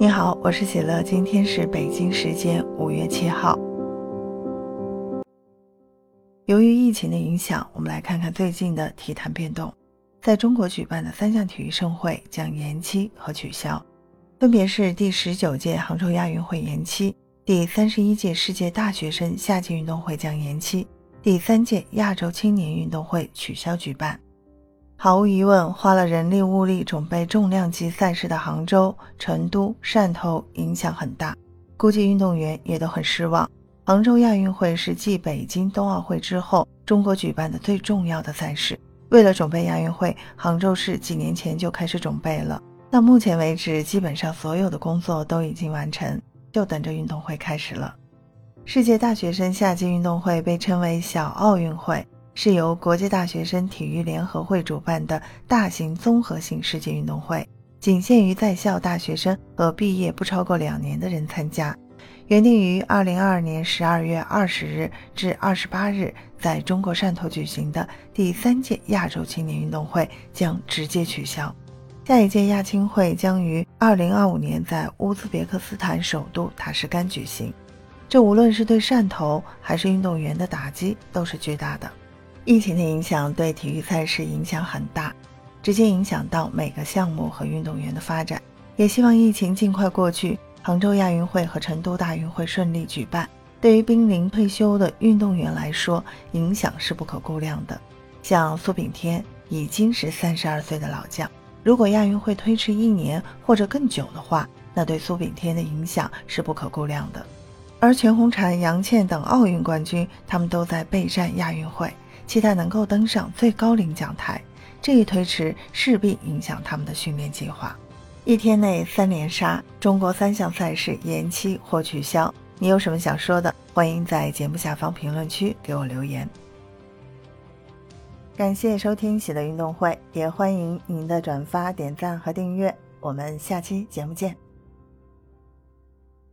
你好，我是喜乐，今天是北京时间五月七号。由于疫情的影响，我们来看看最近的体坛变动。在中国举办的三项体育盛会将延期和取消，分别是第十九届杭州亚运会延期，第三十一届世界大学生夏季运动会将延期，第三届亚洲青年运动会取消举办。毫无疑问，花了人力物力准备重量级赛事的杭州、成都、汕头影响很大，估计运动员也都很失望。杭州亚运会是继北京冬奥会之后，中国举办的最重要的赛事。为了准备亚运会，杭州市几年前就开始准备了。到目前为止，基本上所有的工作都已经完成，就等着运动会开始了。世界大学生夏季运动会被称为“小奥运会”。是由国际大学生体育联合会主办的大型综合性世界运动会，仅限于在校大学生和毕业不超过两年的人参加。原定于二零二二年十二月二十日至二十八日在中国汕头举行的第三届亚洲青年运动会将直接取消。下一届亚青会将于二零二五年在乌兹别克斯坦首都塔什干举行。这无论是对汕头还是运动员的打击都是巨大的。疫情的影响对体育赛事影响很大，直接影响到每个项目和运动员的发展。也希望疫情尽快过去，杭州亚运会和成都大运会顺利举办。对于濒临退休的运动员来说，影响是不可估量的。像苏炳添已经是三十二岁的老将，如果亚运会推迟一年或者更久的话，那对苏炳添的影响是不可估量的。而全红婵、杨倩等奥运冠军，他们都在备战亚运会。期待能够登上最高领奖台，这一推迟势必影响他们的训练计划。一天内三连杀，中国三项赛事延期或取消，你有什么想说的？欢迎在节目下方评论区给我留言。感谢收听喜乐运动会，也欢迎您的转发、点赞和订阅。我们下期节目见。